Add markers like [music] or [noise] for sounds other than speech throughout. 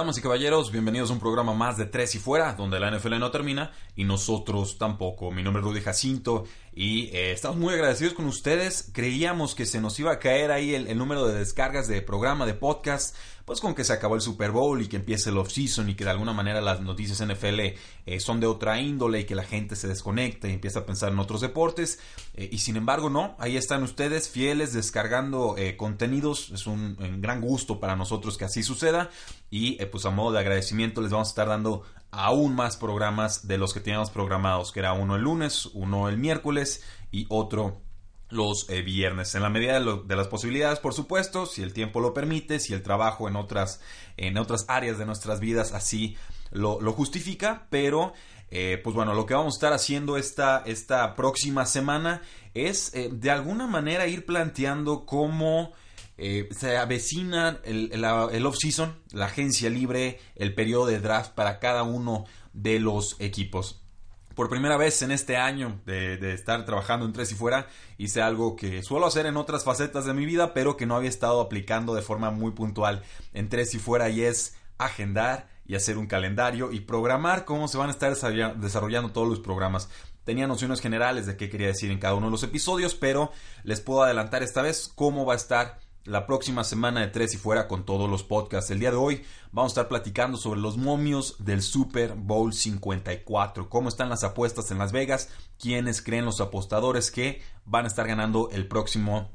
Damas y caballeros, bienvenidos a un programa más de Tres y Fuera, donde la NFL no termina y nosotros tampoco. Mi nombre es Rudy Jacinto y eh, estamos muy agradecidos con ustedes. Creíamos que se nos iba a caer ahí el, número de descargas de programa, de podcast, pues con que se acabó el Super Bowl y que empiece el off-season y que de alguna manera las noticias NFL eh, son de otra índole y que la gente se desconecta y empieza a pensar en otros deportes. Eh, y sin embargo, no, ahí están ustedes fieles descargando contenidos. Es un, un, gran gusto para nosotros que así suceda. Y pues a modo de agradecimiento les vamos a estar dando aún más programas de los que teníamos programados, que era uno el lunes, uno el miércoles y otro los eh, viernes, en la medida de, las posibilidades, por supuesto, si el tiempo lo permite, si el trabajo en otras, en otras áreas de nuestras vidas así lo, lo justifica, pero eh, pues bueno, lo que vamos a estar haciendo esta, esta próxima semana es eh, de alguna manera ir planteando cómo se avecina el, el, el off-season, la agencia libre, el periodo de draft para cada uno de los equipos por primera vez en este año de, de, estar trabajando en Tres y Fuera, hice algo que suelo hacer en otras facetas de mi vida, pero que no había estado aplicando de forma muy puntual en Tres y Fuera, y es agendar y hacer un calendario y programar cómo se van a estar desarrollando todos los programas. Tenía nociones generales de qué quería decir en cada uno de los episodios, pero les puedo adelantar esta vez cómo va a estar la próxima semana de Tres y Fuera con todos los podcasts. El día de hoy vamos a estar platicando sobre los momios del Super Bowl 54. Cómo están las apuestas en Las Vegas. Quiénes creen los apostadores que van a estar ganando el próximo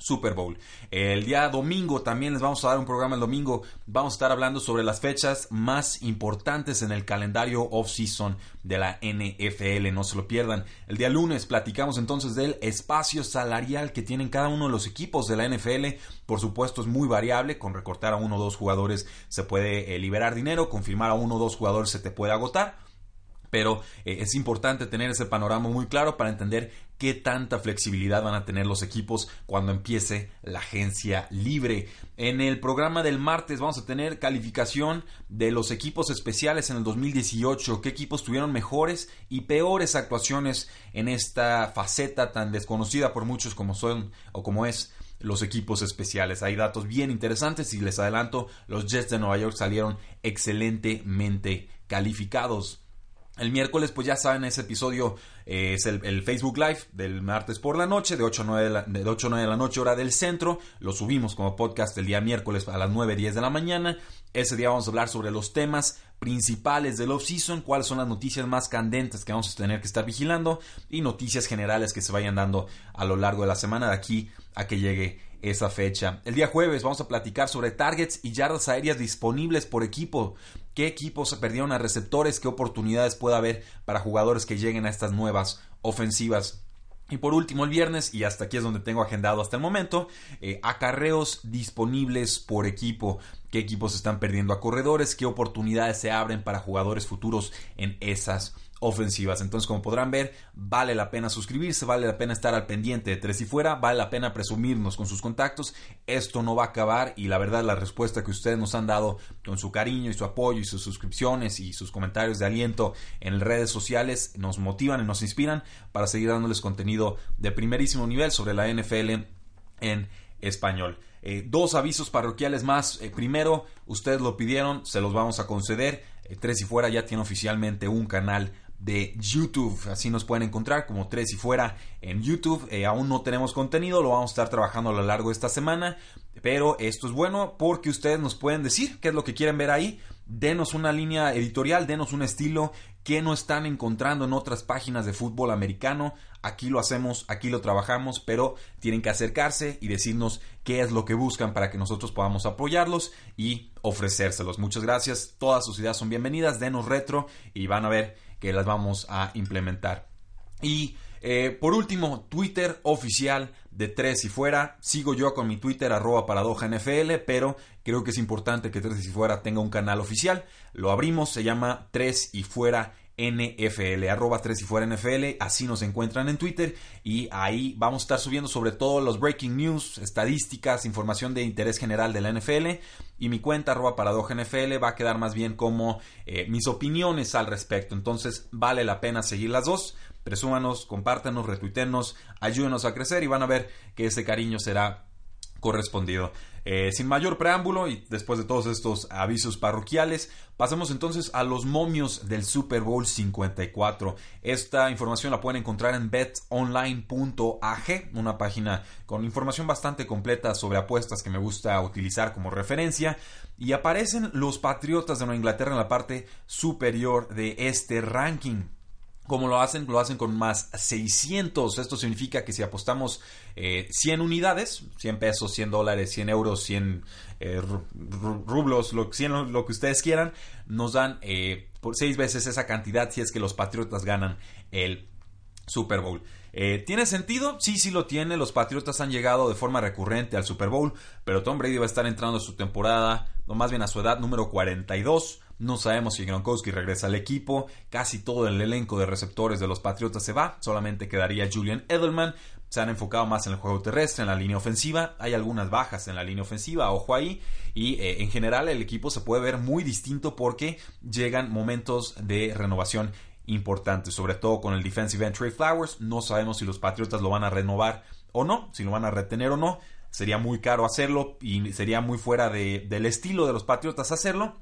Super Bowl. El día domingo también les vamos a dar un programa el domingo. Vamos a estar hablando sobre las fechas más importantes en el calendario off-season de la NFL. No se lo pierdan. El día lunes platicamos entonces del espacio salarial que tienen cada uno de los equipos de la NFL. Por supuesto es muy variable. Con recortar a uno o dos jugadores se puede eh, liberar dinero. Confirmar a uno o dos jugadores se te puede agotar pero eh, es importante tener ese panorama muy claro para entender qué tanta flexibilidad van a tener los equipos cuando empiece la agencia libre. En el programa del martes vamos a tener calificación de los equipos especiales en el 2018, qué equipos tuvieron mejores y peores actuaciones en esta faceta tan desconocida por muchos como son o como es los equipos especiales. Hay datos bien interesantes y les adelanto, los Jets de Nueva York salieron excelentemente calificados. El miércoles, pues ya saben, ese episodio es el, Facebook Live del martes por la noche, de 8 a 9 de la, de 8 a 9 de la noche, hora del centro. Lo subimos como podcast el día miércoles a las 9, 10 de la mañana. Ese día vamos a hablar sobre los temas principales del off-season, cuáles son las noticias más candentes que vamos a tener que estar vigilando y noticias generales que se vayan dando a lo largo de la semana de aquí a que llegue esa fecha. El día jueves vamos a platicar sobre targets y yardas aéreas disponibles por equipo. ¿Qué equipos perdieron a receptores? ¿Qué oportunidades puede haber para jugadores que lleguen a estas nuevas ofensivas? Y por último, el viernes, y hasta aquí es donde tengo agendado hasta el momento, eh, acarreos disponibles por equipo. ¿Qué equipos están perdiendo a corredores? ¿Qué oportunidades se abren para jugadores futuros en esas ofensivas. Entonces, como podrán ver, vale la pena suscribirse, vale la pena estar al pendiente de Tres y Fuera, vale la pena presumirnos con sus contactos. Esto no va a acabar y la verdad la respuesta que ustedes nos han dado con su cariño y su apoyo y sus suscripciones y sus comentarios de aliento en redes sociales nos motivan y nos inspiran para seguir dándoles contenido de primerísimo nivel sobre la NFL en español. Eh, dos avisos parroquiales más. Eh, primero, ustedes lo pidieron, se los vamos a conceder. Eh, Tres y Fuera ya tiene oficialmente un canal de YouTube. Así nos pueden encontrar como Tres y Fuera en YouTube. Eh, aún no tenemos contenido, lo vamos a estar trabajando a lo largo de esta semana. Pero esto es bueno porque ustedes nos pueden decir qué es lo que quieren ver ahí. Denos una línea editorial, denos un estilo que no están encontrando en otras páginas de fútbol americano. Aquí lo hacemos, aquí lo trabajamos, pero tienen que acercarse y decirnos qué es lo que buscan para que nosotros podamos apoyarlos y ofrecérselos. Muchas gracias, todas sus ideas son bienvenidas, denos retro y van a ver que las vamos a implementar. Y Eh, por último, Twitter oficial de Tres y Fuera. Sigo yo con mi Twitter, arroba paradoja NFL, pero creo que es importante que Tres y Fuera tenga un canal oficial. Lo abrimos, se llama Tres y Fuera NFL, arroba 3 y fuera NFL, así nos encuentran en Twitter y ahí vamos a estar subiendo sobre todo los breaking news, estadísticas, información de interés general de la NFL y mi cuenta arroba paradoja NFL va a quedar más bien como eh, mis opiniones al respecto, entonces vale la pena seguir las dos, presúmanos, compártanos, retuitenos, ayúdenos a crecer y van a ver que ese cariño será correspondido. Eh, sin mayor preámbulo y después de todos estos avisos parroquiales, pasemos entonces a los momios del Super Bowl 54. Esta información la pueden encontrar en betonline.ag, una página con información bastante completa sobre apuestas que me gusta utilizar como referencia. Y aparecen los Patriotas de Nueva Inglaterra en la parte superior de este ranking. ¿Cómo lo hacen? Lo hacen con más 600. Esto significa que si apostamos 100 eh, unidades, 100 pesos, 100 dólares, 100 euros, 100 eh, rublos, lo, 100, lo que ustedes quieran, nos dan eh, por 6 veces esa cantidad si es que los Patriotas ganan el Super Bowl. ¿Tiene sentido? Sí, sí lo tiene. Los Patriotas han llegado de forma recurrente al Super Bowl, pero Tom Brady va a estar entrando a su temporada, o más bien a su edad número 42. No sabemos si Gronkowski regresa al equipo. Casi todo el elenco de receptores de los Patriotas se va. Solamente quedaría Julian Edelman. Se han enfocado más en el juego terrestre, en la línea ofensiva. Hay algunas bajas en la línea ofensiva, ojo ahí. Y eh, en general el equipo se puede ver muy distinto porque llegan momentos de renovación importantes, sobre todo con el defensive end Trey Flowers. No sabemos si los Patriotas lo van a renovar o no, si lo van a retener o no. Sería muy caro hacerlo y sería muy fuera del estilo de los Patriotas hacerlo.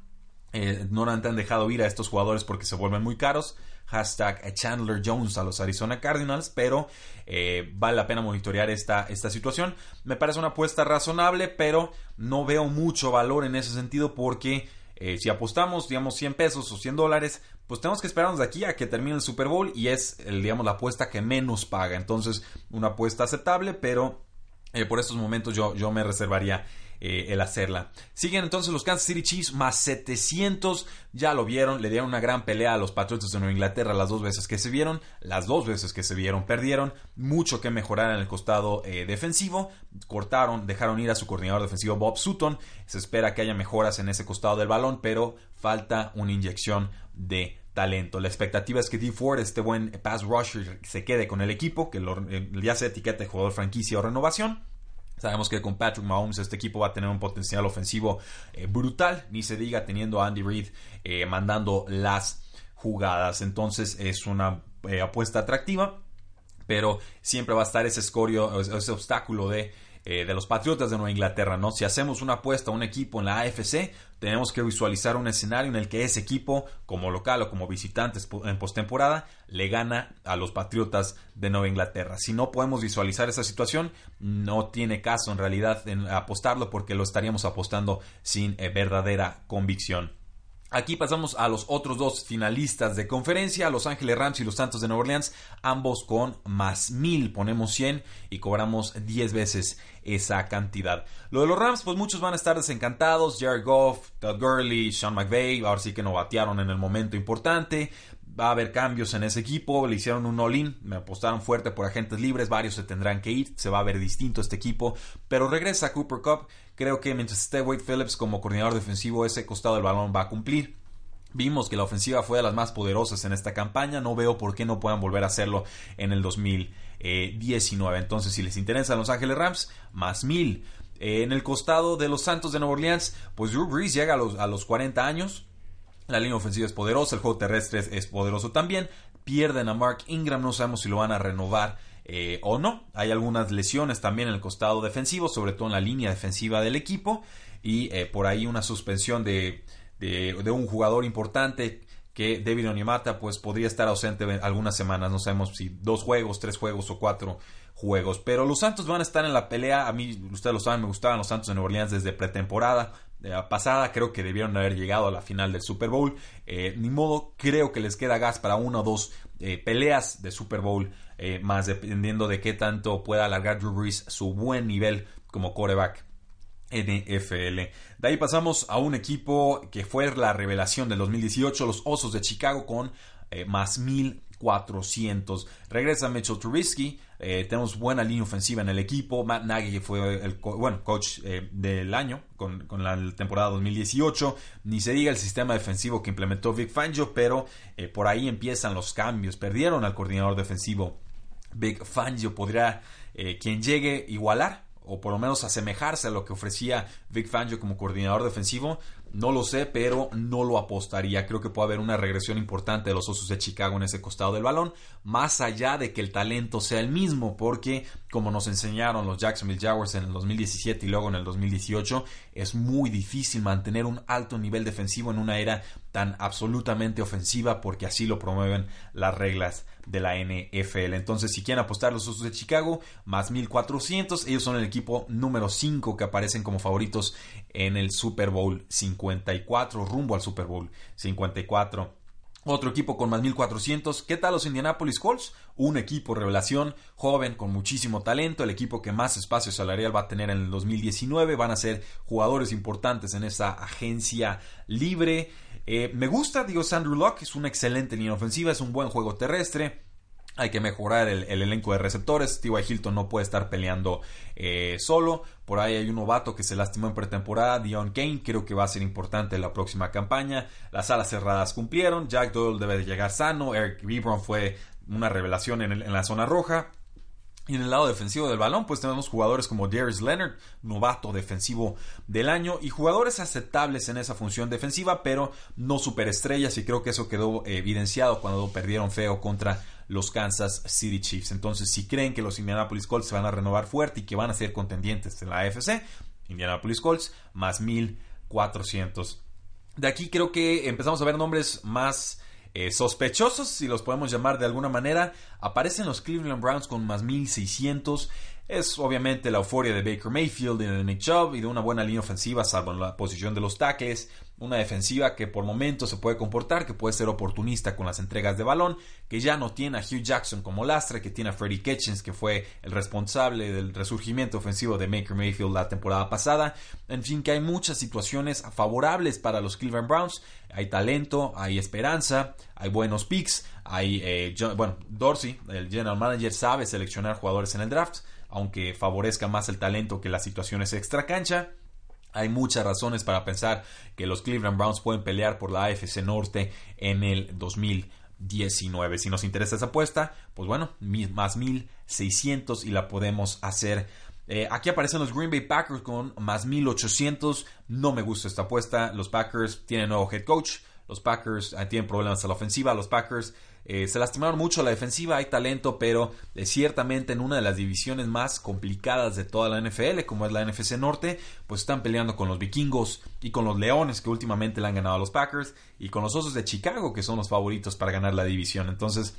Eh, no han dejado ir a estos jugadores porque se vuelven muy caros. Hashtag Chandler Jones a los Arizona Cardinals, pero eh, vale la pena monitorear esta, esta situación. Me parece una apuesta razonable, pero no veo mucho valor en ese sentido porque eh, si apostamos, digamos, 100 pesos o 100 dólares, pues tenemos que esperarnos de aquí a que termine el Super Bowl y es, digamos, la apuesta que menos paga. Entonces, una apuesta aceptable, pero por estos momentos yo, yo me reservaría eh, el hacerla. Siguen entonces los Kansas City Chiefs más 700. Ya lo vieron, le dieron una gran pelea a los Patriots de Nueva Inglaterra las dos veces que se vieron. Las dos veces que se vieron perdieron. Mucho que mejorar en el costado eh, defensivo. Cortaron, dejaron ir a su coordinador defensivo Bob Sutton. Se espera que haya mejoras en ese costado del balón, pero falta una inyección de talento. La expectativa es que D. Ford, este buen pass rusher, se quede con el equipo, que eh, ya se etiquete jugador franquicia o renovación. Sabemos que con Patrick Mahomes este equipo va a tener un potencial ofensivo eh, brutal, ni se diga teniendo a Andy Reid eh, mandando las jugadas. Entonces es una eh, apuesta atractiva, pero siempre va a estar ese escorio, ese obstáculo de eh, de los Patriotas de Nueva Inglaterra, ¿no? Si hacemos una apuesta a un equipo en la AFC, tenemos que visualizar un escenario en el que ese equipo, como local o como visitante en postemporada, le gana a los Patriotas de Nueva Inglaterra. Si no podemos visualizar esa situación, no tiene caso en realidad en apostarlo porque lo estaríamos apostando sin eh, verdadera convicción. Aquí pasamos a los otros dos finalistas de conferencia, Los Ángeles Rams y los Santos de Nueva Orleans, ambos con más mil, ponemos 100 y cobramos 10 veces esa cantidad. Lo de los Rams, pues muchos van a estar desencantados, Jared Goff, Todd Gurley, Sean McVay, ahora sí que no batearon en el momento importante, va a haber cambios en ese equipo, le hicieron un all-in, me apostaron fuerte por agentes libres, varios se tendrán que ir, se va a ver distinto este equipo, pero regresa Cooper Cup, creo que mientras esté Wade Phillips como coordinador defensivo, ese costado del balón va a cumplir. Vimos que la ofensiva fue de las más poderosas en esta campaña, no veo por qué no puedan volver a hacerlo en el 2019. Entonces, si les interesan Los Ángeles Rams, más mil. Eh, en el costado de los Santos de Nueva Orleans, pues Drew Brees llega a los, a los 40 años, la línea ofensiva es poderosa, el juego terrestre es, poderoso también. Pierden a Mark Ingram, no sabemos si lo van a renovar eh, o no. Hay algunas lesiones también en el costado defensivo, sobre todo en la línea defensiva del equipo. Y eh, por ahí una suspensión de, de, un jugador importante que David Onimata pues podría estar ausente algunas semanas. No sabemos si dos juegos, tres juegos o cuatro juegos. Pero los Santos van a estar en la pelea. A mí, ustedes lo saben, me gustaban los Santos de Nueva Orleans desde pretemporada pasada. Creo que debieron haber llegado a la final del Super Bowl. Eh, ni modo, creo que les queda gas para una o dos eh, peleas de Super Bowl. Eh, más dependiendo de qué tanto pueda alargar Drew Brees su buen nivel como quarterback NFL. De ahí pasamos a un equipo que fue la revelación del 2018, los Osos de Chicago con más 1000 400. Regresa Mitchell Trubisky. Eh, tenemos buena línea ofensiva en el equipo. Matt Nagy fue el bueno, coach eh, del año con, la temporada 2018. Ni se diga el sistema defensivo que implementó Vic Fangio, pero eh, por ahí empiezan los cambios. Perdieron al coordinador defensivo. Vic Fangio podrá, quien llegue, igualar o por lo menos asemejarse a lo que ofrecía Vic Fangio como coordinador defensivo. No lo sé, pero no lo apostaría. Creo que puede haber una regresión importante de los Osos de Chicago en ese costado del balón, más allá de que el talento sea el mismo, porque como nos enseñaron los Jacksonville Jaguars en el 2017 y luego en el 2018, es muy difícil mantener un alto nivel defensivo en una era tan absolutamente ofensiva, porque así lo promueven las reglas de la NFL. Entonces, si quieren apostar los Osos de Chicago, más 1400, ellos son el equipo número 5 que aparecen como favoritos en el Super Bowl 54, rumbo al Super Bowl 54. Otro equipo con más 1400. ¿Qué tal los Indianapolis Colts? Un equipo revelación, joven, con muchísimo talento. El equipo que más espacio salarial va a tener en el 2019. Van a ser jugadores importantes en esa agencia libre. Eh, me gusta, digo, Sandro Locke. Es una excelente línea ofensiva. Es un buen juego terrestre. Hay que mejorar el, elenco de receptores. T.Y. Hilton no puede estar peleando eh, solo. Por ahí hay un novato que se lastimó en pretemporada, Dion Kane. Creo que va a ser importante en la próxima campaña. Las alas cerradas cumplieron. Jack Doyle debe de llegar sano. Eric Ebron fue una revelación en la zona roja. Y en el lado defensivo del balón, pues tenemos jugadores como Darius Leonard, novato defensivo del año, y jugadores aceptables en esa función defensiva, pero no superestrellas, y creo que eso quedó evidenciado cuando perdieron feo contra los Kansas City Chiefs. Entonces, si creen que los Indianapolis Colts se van a renovar fuerte y que van a ser contendientes en la AFC, Indianapolis Colts más 1400. De aquí creo que empezamos a ver nombres más eh, sospechosos, si los podemos llamar de alguna manera, aparecen los Cleveland Browns con más 1600. Es obviamente la euforia de Baker Mayfield y de Nick Chubb y de una buena línea ofensiva, salvo en la posición de los tackles. Una defensiva que por momentos se puede comportar, que puede ser oportunista con las entregas de balón, que ya no tiene a Hugh Jackson como lastre, que tiene a Freddie Kitchens, que fue el responsable del resurgimiento ofensivo de Baker Mayfield la temporada pasada. En fin, que hay muchas situaciones favorables para los Cleveland Browns. Hay talento, hay esperanza, hay buenos picks, hay, eh, bueno, Dorsey, el general manager, sabe seleccionar jugadores en el draft aunque favorezca más el talento que las situaciones extra cancha. Hay muchas razones para pensar que los Cleveland Browns pueden pelear por la AFC Norte en el 2019. Si nos interesa esa apuesta, pues bueno, más 1600 y la podemos hacer. Eh, aquí aparecen los Green Bay Packers con más 1800. No me gusta esta apuesta. Los Packers tienen nuevo head coach. Los Packers eh, tienen problemas a la ofensiva. Los Packers eh, se lastimaron mucho la defensiva, hay talento, pero eh, ciertamente en una de las divisiones más complicadas de toda la NFL, como es la NFC Norte, pues están peleando con los vikingos y con los leones que últimamente le han ganado a los Packers y con los osos de Chicago que son los favoritos para ganar la división. Entonces,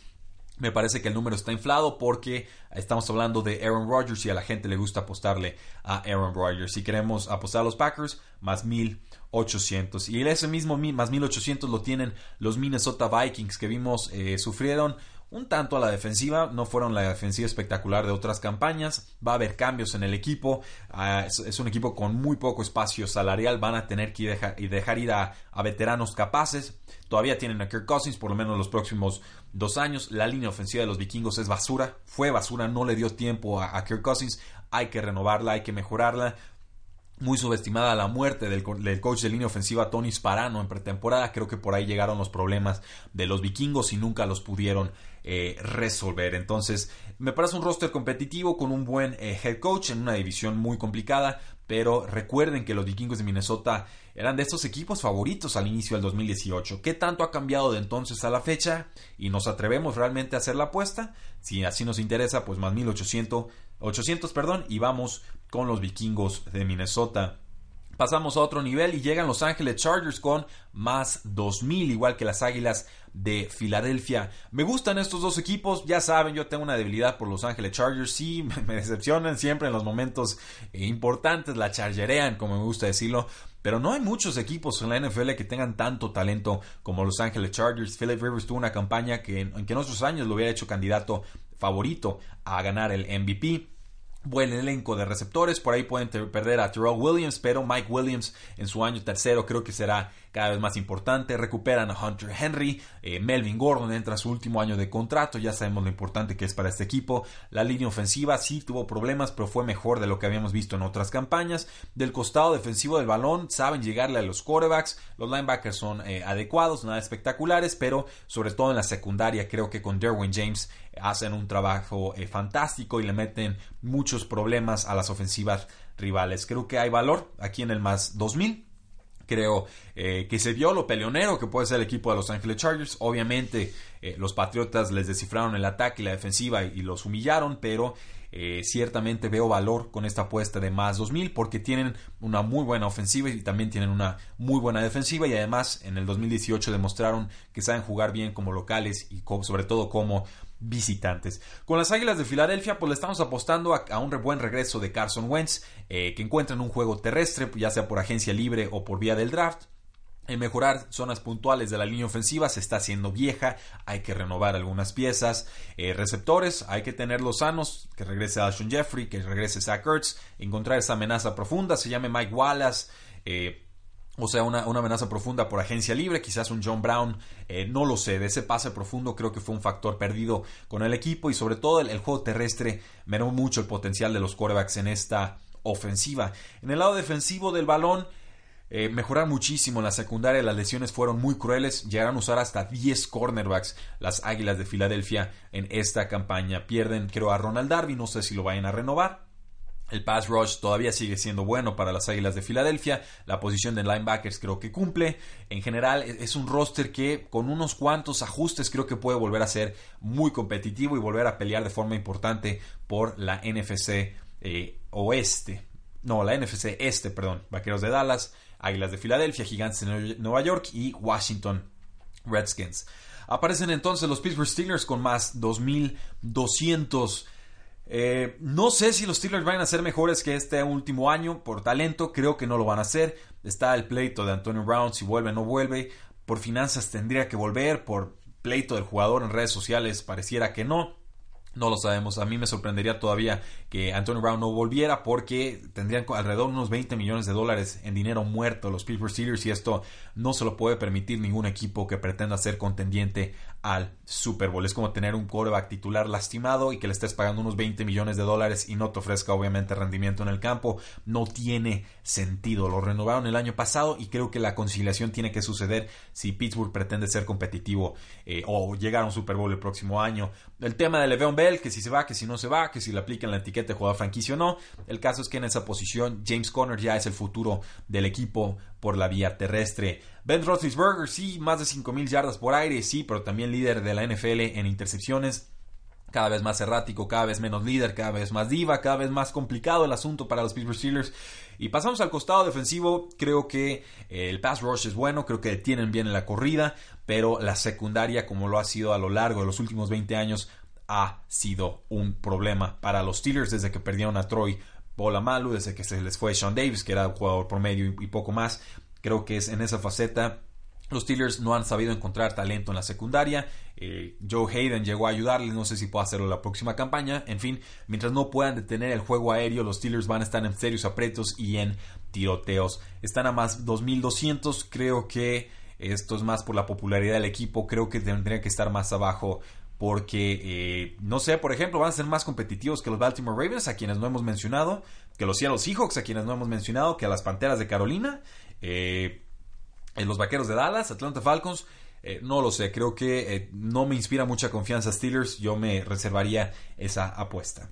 me parece que el número está inflado porque estamos hablando de Aaron Rodgers y a la gente le gusta apostarle a Aaron Rodgers. Si queremos apostar a los Packers, más 1800. Y ese mismo más 1800 lo tienen los Minnesota Vikings que vimos eh, sufrieron un tanto a la defensiva, no fueron la defensiva espectacular de otras campañas, va a haber cambios en el equipo, ah, es, un equipo con muy poco espacio salarial, van a tener que dejar, dejar ir a, veteranos capaces, todavía tienen a Kirk Cousins por lo menos los próximos dos años, la línea ofensiva de los vikingos es basura, fue basura, no le dio tiempo a, a Kirk Cousins, hay que renovarla, hay que mejorarla, muy subestimada la muerte del, coach de línea ofensiva Tony Sparano en pretemporada. Creo que por ahí llegaron los problemas de los vikingos y nunca los pudieron eh, resolver. Entonces, me parece un roster competitivo con un buen eh, head coach en una división muy complicada. Pero recuerden que los vikingos de Minnesota eran de estos equipos favoritos al inicio del 2018. ¿Qué tanto ha cambiado de entonces a la fecha? ¿Y nos atrevemos realmente a hacer la apuesta? Si así nos interesa, pues más 1800, 800, perdón, y vamos con los vikingos de Minnesota. Pasamos a otro nivel y llegan Los Ángeles Chargers con más 2000, igual que las Águilas de Filadelfia. Me gustan estos dos equipos, ya saben, yo tengo una debilidad por Los Ángeles Chargers, sí, [laughs] me decepcionan siempre en los momentos importantes, la chargerean, como me gusta decirlo, pero no hay muchos equipos en la NFL que tengan tanto talento como Los Ángeles Chargers. Philip Rivers tuvo una campaña que en, que en otros años lo hubiera hecho candidato favorito a ganar el MVP. Buen elenco de receptores. Por ahí pueden perder a Terrell Williams, pero Mike Williams en su año tercero creo que será cada vez más importante. Recuperan a Hunter Henry, eh, Melvin Gordon entra a su último año de contrato, ya sabemos lo importante que es para este equipo. La línea ofensiva sí tuvo problemas, pero fue mejor de lo que habíamos visto en otras campañas. Del costado defensivo del balón, saben llegarle a los quarterbacks, los linebackers son eh, adecuados, nada espectaculares, pero sobre todo en la secundaria creo que con Derwin James hacen un trabajo eh, fantástico y le meten muchos problemas a las ofensivas rivales. Creo que hay valor aquí en el más 2000 creo eh, que se vio lo peleonero que puede ser el equipo de Los Angeles Chargers. Obviamente eh, los Patriotas les descifraron el ataque y la defensiva y, los humillaron, pero eh, ciertamente veo valor con esta apuesta de más 2000 porque tienen una muy buena ofensiva y también tienen una muy buena defensiva y además en el 2018 demostraron que saben jugar bien como locales y sobre todo como visitantes. Con las Águilas de Filadelfia, pues le estamos apostando a, un buen regreso de Carson Wentz, eh, que encuentren un juego terrestre, ya sea por agencia libre o por vía del draft. En mejorar zonas puntuales de la línea ofensiva se está haciendo vieja, hay que renovar algunas piezas. Eh, receptores, hay que tenerlos sanos, que regrese Alshon Jeffrey, que regrese Zach Ertz, encontrar esa amenaza profunda, se llame Mike Wallace. Eh, o sea, una, amenaza profunda por agencia libre, quizás un John Brown, eh, no lo sé, de ese pase profundo creo que fue un factor perdido con el equipo y sobre todo el, juego terrestre meró mucho el potencial de los quarterbacks en esta ofensiva. En el lado defensivo del balón, eh, mejorar muchísimo en la secundaria, las lesiones fueron muy crueles, llegaron a usar hasta 10 cornerbacks las Águilas de Filadelfia en esta campaña. Pierden creo a Ronald Darby, no sé si lo vayan a renovar. El pass rush todavía sigue siendo bueno para las Águilas de Filadelfia. La posición de linebackers creo que cumple. En general e-, es un roster que con unos cuantos ajustes creo que puede volver a ser muy competitivo y volver a pelear de forma importante por la NFC eh, Oeste. No, la NFC Este, perdón. Vaqueros de Dallas, Águilas de Filadelfia, Gigantes de Nueva York y Washington Redskins. Aparecen entonces los Pittsburgh Steelers con más 2200 eh, no sé si los Steelers van a ser mejores que este último año por talento, creo que no lo van a hacer. Está el pleito de Antonio Brown, si vuelve o no vuelve. Por finanzas tendría que volver, por pleito del jugador en redes sociales pareciera que no. No lo sabemos. A mí me sorprendería todavía que Antonio Brown no volviera porque tendrían alrededor de unos 20 millones de dólares en dinero muerto los Pittsburgh Steelers y esto no se lo puede permitir ningún equipo que pretenda ser contendiente al Super Bowl. Es como tener un coreback titular lastimado y que le estés pagando unos 20 millones de dólares y no te ofrezca obviamente rendimiento en el campo. No tiene sentido. Lo renovaron el año pasado y creo que la conciliación tiene que suceder si Pittsburgh pretende ser competitivo eh, o llegar a un Super Bowl el próximo año. El tema de Le'Veon Que si se va, que si no se va, que si le aplican la etiqueta de jugador franquicio o no. El caso es que en esa posición James Conner ya es el futuro del equipo por la vía terrestre. Ben Roethlisberger, sí, más de 5.000 yardas por aire, sí, pero también líder de la NFL en intercepciones. Cada vez más errático, cada vez menos líder, cada vez más diva, cada vez más complicado el asunto para los Pittsburgh Steelers. Y pasamos al costado defensivo. Creo que eh, el pass rush es bueno, creo que tienen bien en la corrida, pero la secundaria, como lo ha sido a lo largo de los últimos 20 años, ha sido un problema para los Steelers desde que perdieron a Troy Polamalu, desde que se les fue Sean Davis, que era un jugador promedio y, poco más. Creo que es en esa faceta los Steelers no han sabido encontrar talento en la secundaria. Eh, Joe Hayden llegó a ayudarles, no sé si puede hacerlo la próxima campaña. En fin, mientras no puedan detener el juego aéreo, los Steelers van a estar en serios apretos y en tiroteos. Están a más 2200, creo que esto es más por la popularidad del equipo, creo que tendría que estar más abajo porque, eh, no sé, por ejemplo, van a ser más competitivos que los Baltimore Ravens, a quienes no hemos mencionado, que los Seattle Seahawks, a quienes no hemos mencionado, que a las Panteras de Carolina, eh, los Vaqueros de Dallas, Atlanta Falcons. Eh, no lo sé, creo que no me inspira mucha confianza Steelers, yo me reservaría esa apuesta.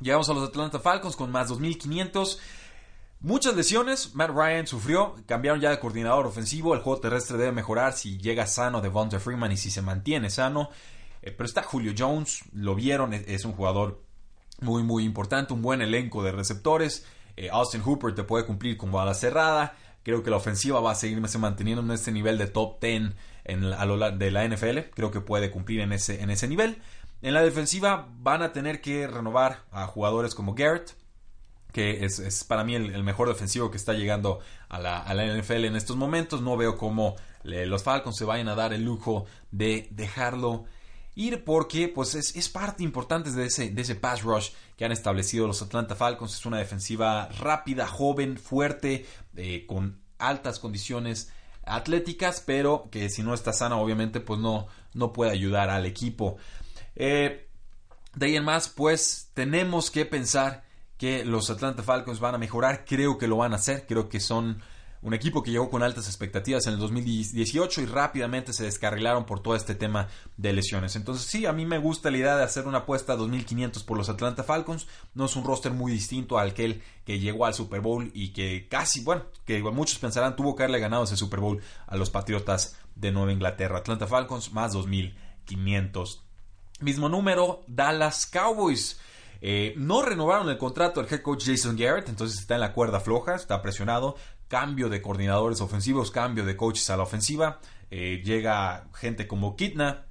Llegamos a los Atlanta Falcons con más 2.500. Muchas lesiones, Matt Ryan sufrió, cambiaron ya de coordinador ofensivo, el juego terrestre debe mejorar si llega sano Devonta Freeman y si se mantiene sano. Eh, pero está Julio Jones, lo vieron, es, un jugador muy, muy importante, un buen elenco de receptores. Eh, Austin Hooper te puede cumplir con bala cerrada. Creo que la ofensiva va a seguirse manteniendo en este nivel de top 10 en, a lo de la NFL. Creo que puede cumplir en ese, en ese nivel. En la defensiva van a tener que renovar a jugadores como Garrett, que es, para mí el, mejor defensivo que está llegando a la, a la, NFL en estos momentos. No veo cómo los Falcons se vayan a dar el lujo de dejarlo ir porque pues es, parte importante de ese, de ese pass rush que han establecido los Atlanta Falcons. Es una defensiva rápida, joven, fuerte, eh, con altas condiciones atléticas, pero que si no está sana obviamente pues no, no puede ayudar al equipo. Eh, de ahí en más pues tenemos que pensar que los Atlanta Falcons van a mejorar, creo que lo van a hacer, creo que son un equipo que llegó con altas expectativas en el 2018 y rápidamente se descarrilaron por todo este tema de lesiones. Entonces sí, a mí me gusta la idea de hacer una apuesta a 2.500 por los Atlanta Falcons. No es un roster muy distinto al que, que llegó al Super Bowl y que casi, bueno, que muchos pensarán tuvo que haberle ganado ese Super Bowl a los Patriotas de Nueva Inglaterra. Atlanta Falcons más 2.500. Mismo número, Dallas Cowboys. Eh, no renovaron el contrato del head coach Jason Garrett, entonces está en la cuerda floja, está presionado. Cambio de coordinadores ofensivos, cambio de coaches a la ofensiva. Eh, llega gente como Kitna,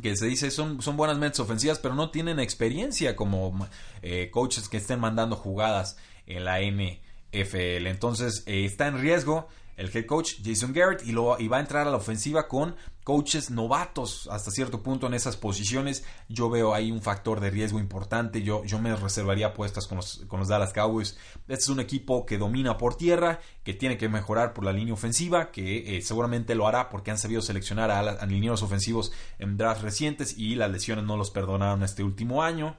que se dice son, son buenas mentes ofensivas, pero no tienen experiencia como eh, coaches que estén mandando jugadas en la NFL. Entonces está en riesgo el head coach Jason Garrett y, lo, va a entrar a la ofensiva con coaches novatos hasta cierto punto en esas posiciones. Yo veo ahí un factor de riesgo importante. Yo, yo me reservaría apuestas con los, con los Dallas Cowboys. Este es un equipo que domina por tierra, que tiene que mejorar por la línea ofensiva, que eh, seguramente lo hará porque han sabido seleccionar a, a linieros ofensivos en drafts recientes y las lesiones no los perdonaron este último año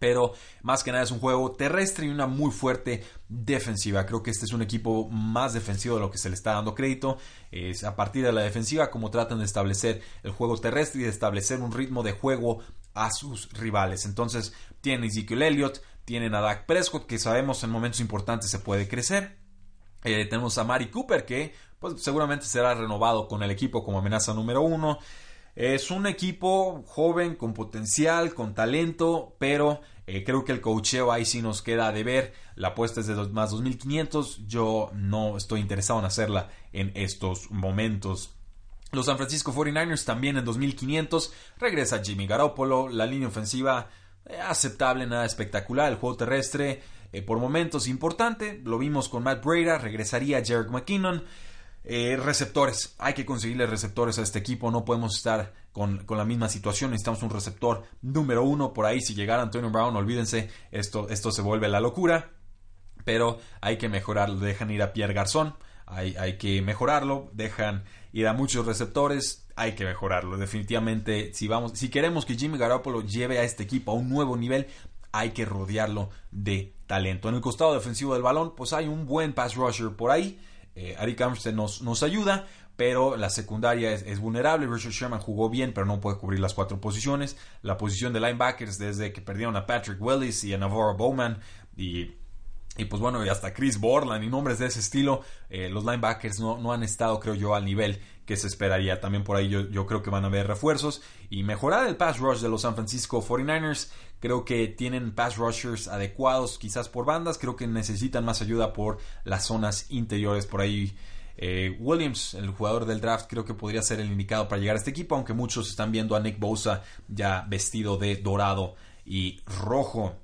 pero más que nada es un juego terrestre y una muy fuerte defensiva. Creo que este es un equipo más defensivo de lo que se le está dando crédito. Es a partir de la defensiva como tratan de establecer el juego terrestre y de establecer un ritmo de juego a sus rivales. Entonces tienen Ezekiel Elliott, tienen a Dak Prescott que sabemos en momentos importantes se puede crecer. Eh, tenemos a Mari Cooper que pues, seguramente será renovado con el equipo como amenaza número uno. Es un equipo joven, con potencial, con talento, pero eh, creo que el cocheo ahí sí nos queda de ver. La apuesta es de más 2.500. Yo no estoy interesado en hacerla en estos momentos. Los San Francisco 49ers también en 2.500. Regresa Jimmy Garoppolo. La línea ofensiva eh, aceptable, nada espectacular. El juego terrestre eh, por momentos importante. Lo vimos con Matt Breda. Regresaría Jared McKinnon. Eh, receptores, hay que conseguirle receptores a este equipo, no podemos estar con, la misma situación, necesitamos un receptor número uno, por ahí. Si llegara Antonio Brown, olvídense, esto, esto se vuelve la locura, pero hay que mejorarlo, dejan ir a Pierre Garzón, hay, hay que mejorarlo, dejan ir a muchos receptores, hay que mejorarlo, definitivamente, si, vamos, si queremos que Jimmy Garoppolo lleve a este equipo a un nuevo nivel, hay que rodearlo de talento. En el costado defensivo del balón, pues hay un buen pass rusher por ahí, eh, Ari nos, nos ayuda, pero la secundaria es, vulnerable. Richard Sherman jugó bien, pero no puede cubrir las cuatro posiciones. La posición de linebackers, desde que perdieron a Patrick Willis y a Navarro Bowman, y, y pues bueno, y hasta Chris Borland y nombres de ese estilo, eh, los linebackers no, no han estado, creo yo, al nivel que se esperaría. También por ahí yo, creo que van a haber refuerzos y mejorar el pass rush de los San Francisco 49ers. Creo que tienen pass rushers adecuados quizás por bandas. Creo que necesitan más ayuda por las zonas interiores. Por ahí eh, Williams, el jugador del draft, creo que podría ser el indicado para llegar a este equipo. Aunque muchos están viendo a Nick Bosa ya vestido de dorado y rojo.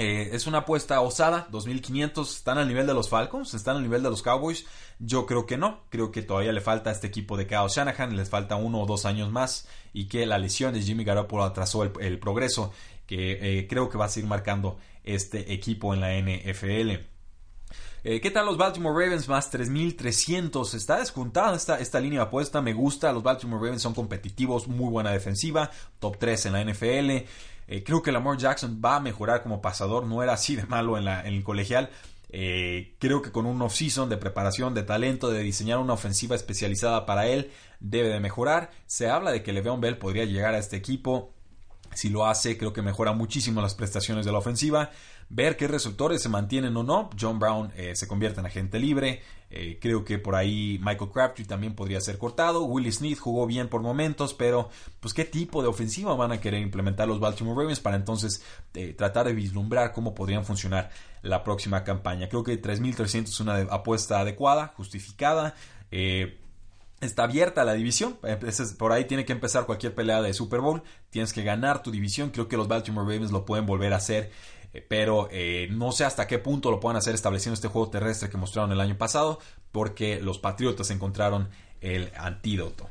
Eh, es una apuesta osada, 2500, ¿están al nivel de los Falcons? ¿Están al nivel de los Cowboys? Yo creo que no, creo que todavía le falta a este equipo de Kyle Shanahan, les falta uno o dos años más y que la lesión de Jimmy Garoppolo atrasó el, progreso que eh, creo que va a seguir marcando este equipo en la NFL. Eh, ¿Qué tal los Baltimore Ravens más 3.300? Está descontada esta, esta línea de apuesta, me gusta. Los Baltimore Ravens son competitivos, muy buena defensiva, top 3 en la NFL. Eh, creo que Lamar Jackson va a mejorar como pasador, no era así de malo en, la, en el colegial. Eh, creo que con un off-season de preparación, de talento, de diseñar una ofensiva especializada para él, debe de mejorar. Se habla de que Le'Veon Bell podría llegar a este equipo. Si lo hace, creo que mejora muchísimo las prestaciones de la ofensiva ver qué receptores se mantienen o no. John Brown eh, se convierte en agente libre. Eh, creo que por ahí Michael Crabtree también podría ser cortado. Willie Smith jugó bien por momentos, pero pues qué tipo de ofensiva van a querer implementar los Baltimore Ravens para entonces eh, tratar de vislumbrar cómo podrían funcionar la próxima campaña. Creo que 3.300 es una apuesta adecuada, justificada. Está abierta la división. Por ahí tiene que empezar cualquier pelea de Super Bowl. Tienes que ganar tu división. Creo que los Baltimore Ravens lo pueden volver a hacer eh, pero eh, no sé hasta qué punto lo puedan hacer estableciendo este juego terrestre que mostraron el año pasado, porque los Patriotas encontraron el antídoto.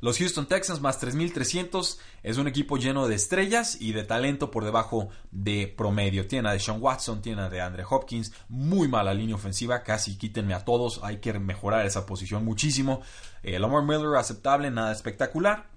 Los Houston Texans más 3.300 es un equipo lleno de estrellas y de talento por debajo de promedio. Tiene a Deshaun Watson, tiene a de Andre Hopkins, muy mala línea ofensiva, casi quítenme a todos, hay que mejorar esa posición muchísimo. Eh, Lamar Miller aceptable, nada espectacular.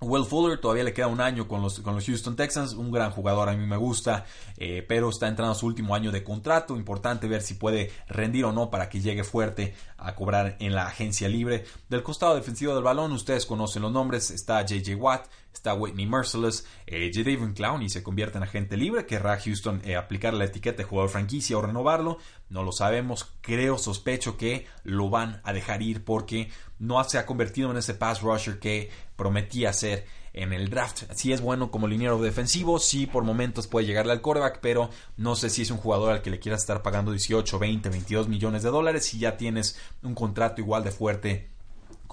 Will Fuller todavía le queda un año con los, con los Houston Texans, un gran jugador, a mí me gusta, eh, pero está entrando a su último año de contrato, importante ver si puede rendir o no para que llegue fuerte a cobrar en la agencia libre. Del costado defensivo del balón, ustedes conocen los nombres, está JJ Watt, está Whitney Merciless, eh, Jadavion Clowney se convierte en agente libre, querrá Houston eh, aplicar la etiqueta de jugador franquicia o renovarlo, no lo sabemos, creo, sospecho que lo van a dejar ir porque no se ha convertido en ese pass rusher que prometía ser en el draft. Sí es bueno como liniero defensivo, sí por momentos puede llegarle al quarterback, pero no sé si es un jugador al que le quieras estar pagando 18, 20, 22 millones de dólares si ya tienes un contrato igual de fuerte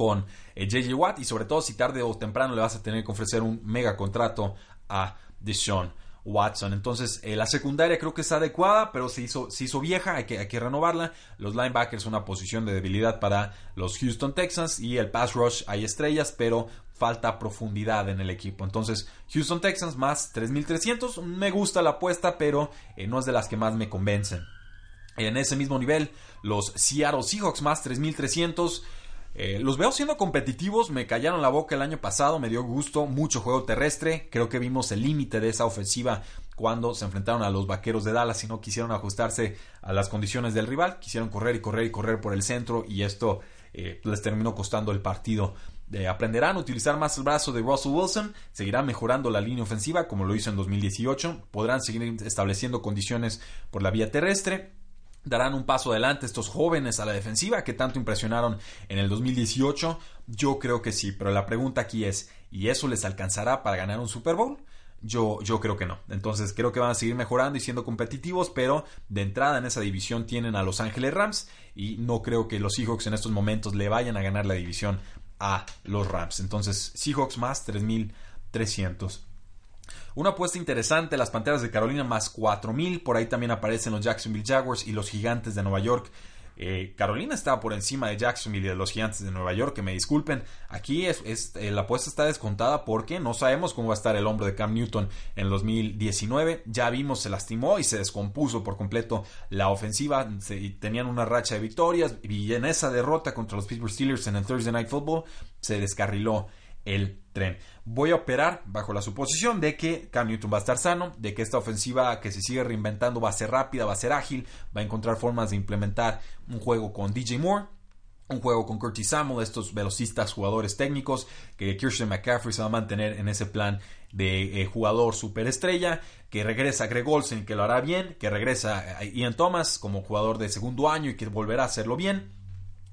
con JJ eh, Watt y sobre todo si tarde o temprano le vas a tener que ofrecer un mega contrato a Deshaun Watson. Entonces, eh, la secundaria creo que está adecuada, pero se hizo, se hizo vieja, hay que, hay que renovarla. Los linebackers, una posición de debilidad para los Houston Texans y el pass rush hay estrellas, pero falta profundidad en el equipo. Entonces, Houston Texans más 3.300, me gusta la apuesta, pero eh, no es de las que más me convencen. En ese mismo nivel, los Seattle Seahawks más 3.300. Eh, los veo siendo competitivos, me callaron la boca el año pasado, me dio gusto, mucho juego terrestre, creo que vimos el límite de esa ofensiva cuando se enfrentaron a los Vaqueros de Dallas y no quisieron ajustarse a las condiciones del rival, quisieron correr y correr y correr por el centro y esto eh, les terminó costando el partido. Eh, aprenderán a utilizar más el brazo de Russell Wilson, seguirán mejorando la línea ofensiva como lo hizo en 2018, podrán seguir estableciendo condiciones por la vía terrestre, darán un paso adelante estos jóvenes a la defensiva que tanto impresionaron en el 2018? Yo creo que sí, pero la pregunta aquí es, ¿y eso les alcanzará para ganar un Super Bowl? Yo, yo creo que no. Entonces creo que van a seguir mejorando y siendo competitivos, pero de entrada en esa división tienen a Los Ángeles Rams y no creo que los Seahawks en estos momentos le vayan a ganar la división a los Rams. Entonces Seahawks más 3.300. Una apuesta interesante, las Panteras de Carolina más 4000, por ahí también aparecen los Jacksonville Jaguars y los Gigantes de Nueva York. Eh, Carolina está por encima de Jacksonville y de los Gigantes de Nueva York, que me disculpen. Aquí es, eh, la apuesta está descontada porque no sabemos cómo va a estar el hombro de Cam Newton en el 2019. Ya vimos, se lastimó y se descompuso por completo la ofensiva. tenían una racha de victorias y en esa derrota contra los Pittsburgh Steelers en el Thursday Night Football se descarriló el tren. Voy a operar bajo la suposición de que Cam Newton va a estar sano, de que esta ofensiva que se sigue reinventando va a ser rápida, va a ser ágil, va a encontrar formas de implementar un juego con DJ Moore, un juego con Curtis Samuel, estos velocistas jugadores técnicos, que Christian McCaffrey se va a mantener en ese plan de eh, jugador superestrella, que regresa Greg Olsen, que lo hará bien, que regresa eh, Ian Thomas como jugador de segundo año y que volverá a hacerlo bien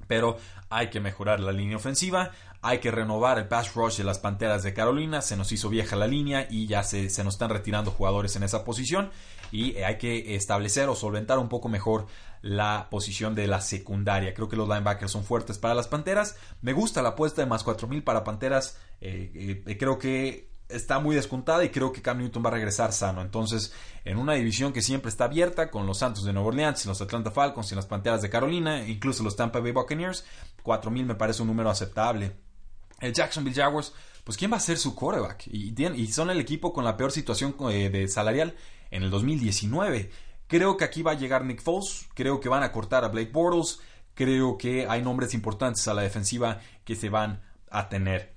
pero hay que mejorar la línea ofensiva, hay que renovar el pass rush de las Panteras de Carolina, se nos hizo vieja la línea y ya se, nos están retirando jugadores en esa posición y eh, hay que establecer o solventar un poco mejor la posición de la secundaria. Creo que los linebackers son fuertes para las Panteras. Me gusta la apuesta de más 4000 para Panteras. Eh, eh, creo que está muy descontada y creo que Cam Newton va a regresar sano. Entonces, en una división que siempre está abierta, con los Santos de Nueva Orleans, los Atlanta Falcons y las Panteras de Carolina, incluso los Tampa Bay Buccaneers, 4000 me parece un número aceptable. El Jacksonville Jaguars, pues ¿quién va a ser su quarterback? Y, son el equipo con la peor situación eh, de salarial en el 2019. Creo que aquí va a llegar Nick Foles, creo que van a cortar a Blake Bortles, creo que hay nombres importantes a la defensiva que se van a tener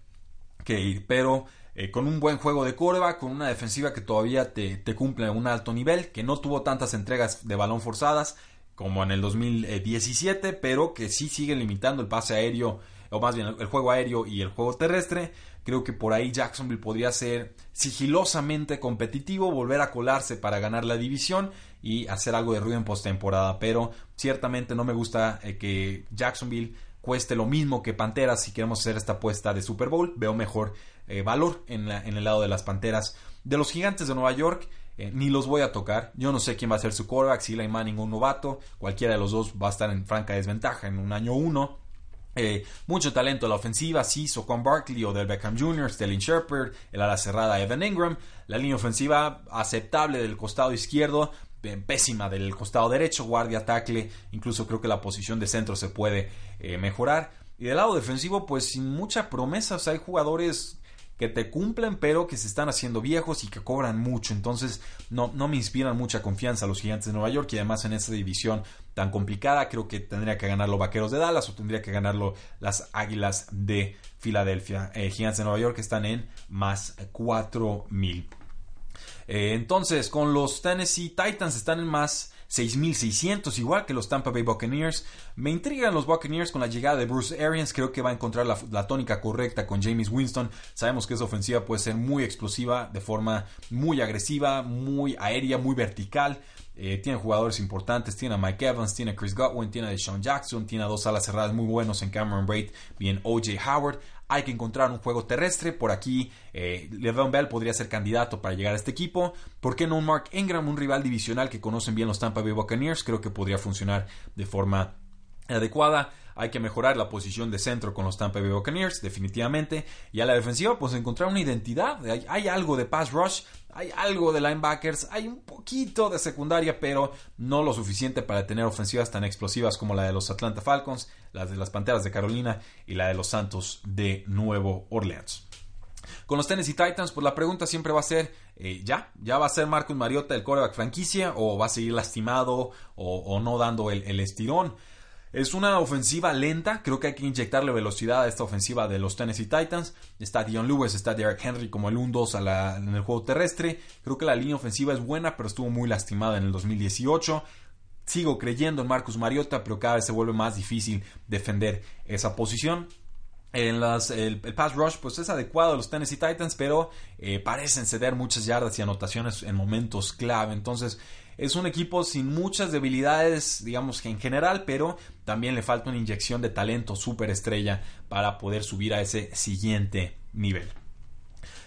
que ir, pero eh, con un buen juego de curva, con una defensiva que todavía te, te, cumple un alto nivel, que no tuvo tantas entregas de balón forzadas como en el 2017, pero que sí sigue limitando el pase aéreo, o más bien el juego aéreo y el juego terrestre. Creo que por ahí Jacksonville podría ser sigilosamente competitivo, volver a colarse para ganar la división y hacer algo de ruido en postemporada. Pero ciertamente no me gusta eh, que Jacksonville cueste lo mismo que Panteras si queremos hacer esta apuesta de Super Bowl. Veo mejor eh, valor en, el lado de las Panteras. De los Gigantes de Nueva York, eh, ni los voy a tocar. Yo no sé quién va a ser su quarterback, si Manning ningún novato. Cualquiera de los dos va a estar en franca desventaja en un año uno. Eh, mucho talento en la ofensiva, sí, Socon Barkley o del Beckham Jr., Stelling Shepard, el ala cerrada Evan Ingram, la línea ofensiva aceptable del costado izquierdo, pésima del costado derecho, guardia, tackle, incluso creo que la posición de centro se puede mejorar. Y del lado defensivo, pues sin mucha promesa, hay jugadores que te cumplen, pero que se están haciendo viejos y que cobran mucho. Entonces, no, no me inspiran mucha confianza los gigantes de Nueva York y además en esta división tan complicada, creo que tendría que ganarlo Vaqueros de Dallas o tendría que ganarlo las Águilas de Filadelfia. Eh, gigantes de Nueva York están en más 4000. Eh, entonces, con los Tennessee Titans están en más 6.600, igual que los Tampa Bay Buccaneers. Me intrigan los Buccaneers con la llegada de Bruce Arians. Creo que va a encontrar la, tónica correcta con James Winston. Sabemos que esa ofensiva puede ser muy explosiva, de forma muy agresiva, muy aérea, muy vertical. Eh, tiene jugadores importantes, tiene a Mike Evans, tiene a Chris Godwin, tiene a Deshaun Jackson, tiene a dos alas cerradas muy buenos en Cameron Braid, bien OJ Howard hay que encontrar un juego terrestre. Por aquí, eh, Bell podría ser candidato para llegar a este equipo. ¿Por qué no un Mark Ingram, un rival divisional que conocen bien los Tampa Bay Buccaneers? Creo que podría funcionar de forma adecuada. Hay que mejorar la posición de centro con los Tampa Bay Buccaneers, definitivamente. Y a la defensiva, pues encontrar una identidad. Hay, algo de pass rush, hay algo de linebackers, hay un poquito de secundaria, pero no lo suficiente para tener ofensivas tan explosivas como la de los Atlanta Falcons, las de las Panteras de Carolina y la de los Santos de Nuevo Orleans. Con los Tennessee Titans, pues la pregunta siempre va a ser, eh, ¿ya? ¿Ya va a ser Marcus Mariota el coreback franquicia o va a seguir lastimado o, no dando el estirón? Es una ofensiva lenta, creo que hay que inyectarle velocidad a esta ofensiva de los Tennessee Titans. Está Dion Lewis, está Derek Henry como el 1-2 en el juego terrestre. Creo que la línea ofensiva es buena, pero estuvo muy lastimada en el 2018. Sigo creyendo en Marcus Mariota, pero cada vez se vuelve más difícil defender esa posición. En las, el, pass rush pues es adecuado a los Tennessee Titans, pero eh, parecen ceder muchas yardas y anotaciones en momentos clave. Entonces es un equipo sin muchas debilidades, digamos que en general, pero también le falta una inyección de talento estrella para poder subir a ese siguiente nivel.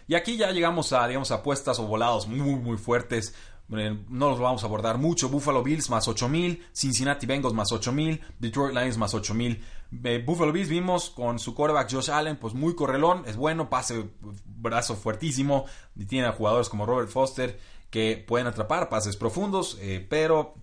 Y aquí ya llegamos a, digamos, apuestas o volados muy, muy fuertes. Eh, no los vamos a abordar mucho. Buffalo Bills más 8000, Cincinnati Bengals más 8000, Detroit Lions más 8000. Eh, Buffalo Bills vimos con su quarterback Josh Allen, pues muy correlón, es bueno, pase brazo fuertísimo. Y tiene a jugadores como Robert Foster que pueden atrapar pases profundos, eh, pero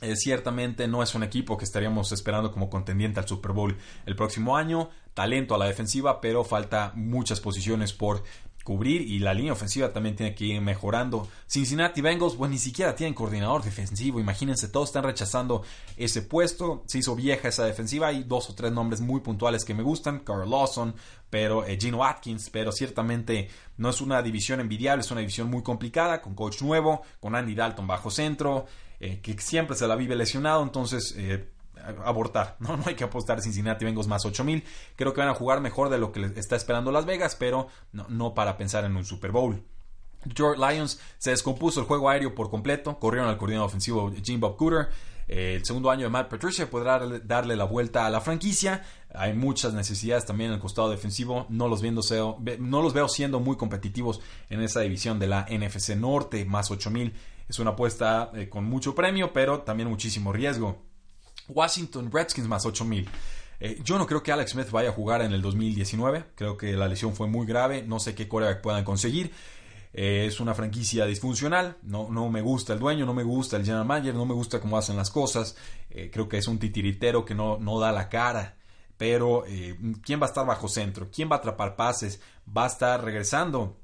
eh, ciertamente no es un equipo que estaríamos esperando como contendiente al Super Bowl el próximo año. Talento a la defensiva, pero falta muchas posiciones por cubrir y la línea ofensiva también tiene que ir mejorando. Cincinnati Bengals, pues ni siquiera tienen coordinador defensivo. Imagínense, todos están rechazando ese puesto. Se hizo vieja esa defensiva. Hay dos o tres nombres muy puntuales que me gustan. Carl Lawson, pero eh, Gino Atkins, pero ciertamente no es una división envidiable, es una división muy complicada, con coach nuevo, con Andy Dalton bajo centro, eh, que siempre se la vive lesionado. Entonces, eh, abortar, ¿no? [laughs] No hay que apostar Cincinnati Bengals más 8000. Creo que van a jugar mejor de lo que les está esperando Las Vegas, pero no, para pensar en un Super Bowl. Detroit Lions se descompuso el juego aéreo por completo, corrieron al coordinador ofensivo Jim Bob Cooter. El segundo año de Matt Patricia podrá darle la vuelta a la franquicia. Hay muchas necesidades también en el costado defensivo. No los, no los veo siendo muy competitivos en esa división de la NFC Norte, más 8000. Es una apuesta eh, con mucho premio, pero también muchísimo riesgo. Washington Redskins más 8000. Eh, yo no creo que Alex Smith vaya a jugar en el 2019. Creo que la lesión fue muy grave. No sé qué coreback puedan conseguir. Eh, es una franquicia disfuncional. No, no me gusta el dueño, no me gusta el general manager, no me gusta cómo hacen las cosas. Eh, creo que es un titiritero que no, no da la cara. Pero, ¿quién va a estar bajo centro? ¿Quién va a atrapar pases? ¿Va a estar regresando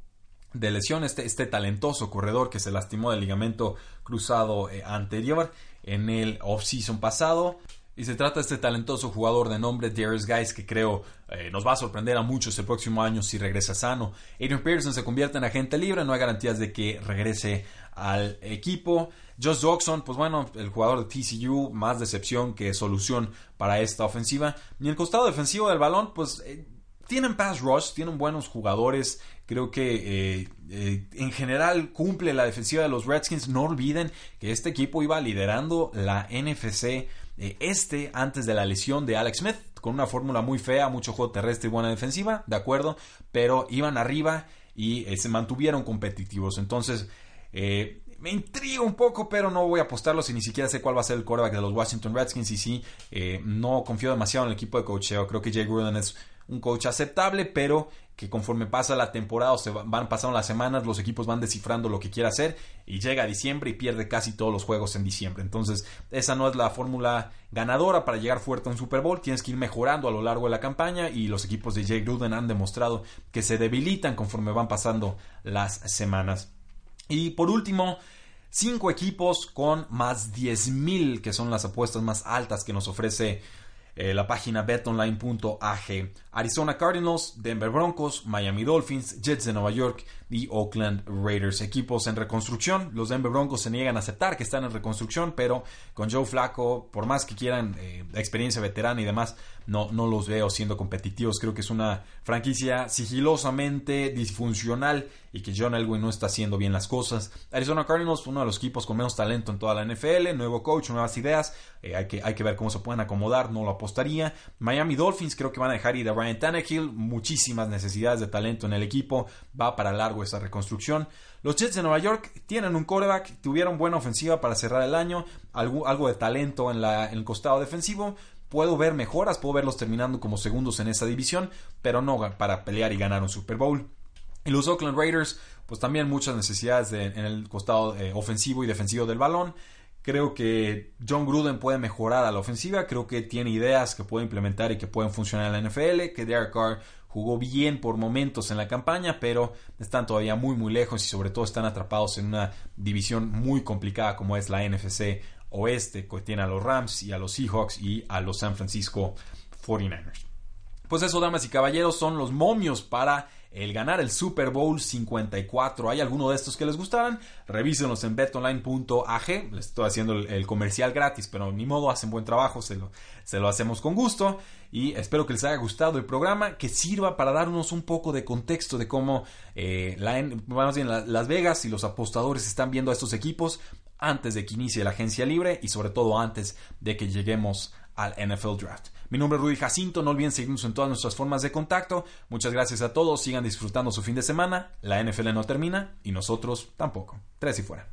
de lesión este, este talentoso corredor que se lastimó del ligamento cruzado anterior? en el off-season pasado. Y se trata de este talentoso jugador de nombre Darius Guys que creo eh, nos va a sorprender a muchos el próximo año si regresa sano. Adrian Pearson se convierte en agente libre, no hay garantías de que regrese al equipo. Josh Doxon, pues bueno, el jugador de TCU, más decepción que solución para esta ofensiva. Y el costado defensivo del balón, pues eh, tienen pass rush, tienen buenos jugadores. Creo que eh, eh, en general cumple la defensiva de los Redskins. No olviden que este equipo iba liderando la NFC eh, este antes de la lesión de Alex Smith, con una fórmula muy fea, mucho juego terrestre y buena defensiva, de acuerdo, pero iban arriba y se mantuvieron competitivos. Entonces, me intriga un poco, pero no voy a apostarlo si ni siquiera sé cuál va a ser el quarterback de los Washington Redskins. Y sí, no confío demasiado en el equipo de cocheo. Creo que Jay Gruden es un coach aceptable, pero que conforme pasa la temporada o se van pasando las semanas, los equipos van descifrando lo que quiere hacer y llega a diciembre y pierde casi todos los juegos en diciembre. Entonces, esa no es la fórmula ganadora para llegar fuerte a un Super Bowl. Tienes que ir mejorando a lo largo de la campaña y los equipos de Jay Gruden han demostrado que se debilitan conforme van pasando las semanas. Y por último, cinco equipos con más 10.000, que son las apuestas más altas que nos ofrece eh, la página betonline.ag. Arizona Cardinals, Denver Broncos, Miami Dolphins, Jets de Nueva York y Oakland Raiders. Equipos en reconstrucción. Los Denver Broncos se niegan a aceptar que están en reconstrucción, pero con Joe Flacco, por más que quieran eh, experiencia veterana y demás, no, no los veo siendo competitivos. Creo que es una franquicia sigilosamente disfuncional y que John Elway no está haciendo bien las cosas. Arizona Cardinals, uno de los equipos con menos talento en toda la NFL, nuevo coach, nuevas ideas, eh, hay, que, hay que ver cómo se pueden acomodar, no lo apostaría. Miami Dolphins, creo que van a dejar ir a Ryan Tannehill, muchísimas necesidades de talento en el equipo, va para largo esa reconstrucción. Los Jets de Nueva York tienen un quarterback, tuvieron buena ofensiva para cerrar el año, algo, algo de talento en, en el costado defensivo, puedo ver mejoras, puedo verlos terminando como segundos en esa división, pero no para pelear y ganar un Super Bowl. Y los Oakland Raiders, pues también muchas necesidades en el costado eh, ofensivo y defensivo del balón. Creo que John Gruden puede mejorar a la ofensiva, creo que tiene ideas que puede implementar y que pueden funcionar en la NFL, que Derek Carr jugó bien por momentos en la campaña, pero están todavía muy muy lejos y sobre todo están atrapados en una división muy complicada como es la NFC Oeste, que tiene a los Rams y a los Seahawks y a los San Francisco 49ers. Pues eso, damas y caballeros, son los momios para el ganar el Super Bowl 54. ¿Hay alguno de estos que les gustaran? Revísenlos en betonline.ag. Les estoy haciendo el, comercial gratis, pero ni modo, hacen buen trabajo, se lo, se lo hacemos con gusto. Y espero que les haya gustado el programa, que sirva para darnos un poco de contexto de cómo eh, la, Las Vegas y los apostadores están viendo a estos equipos antes de que inicie la agencia libre y sobre todo antes de que lleguemos al NFL Draft. Mi nombre es Rudy Jacinto, no olviden seguirnos en todas nuestras formas de contacto. Muchas gracias a todos, sigan disfrutando su fin de semana. La NFL no termina y nosotros tampoco. Tres y fuera.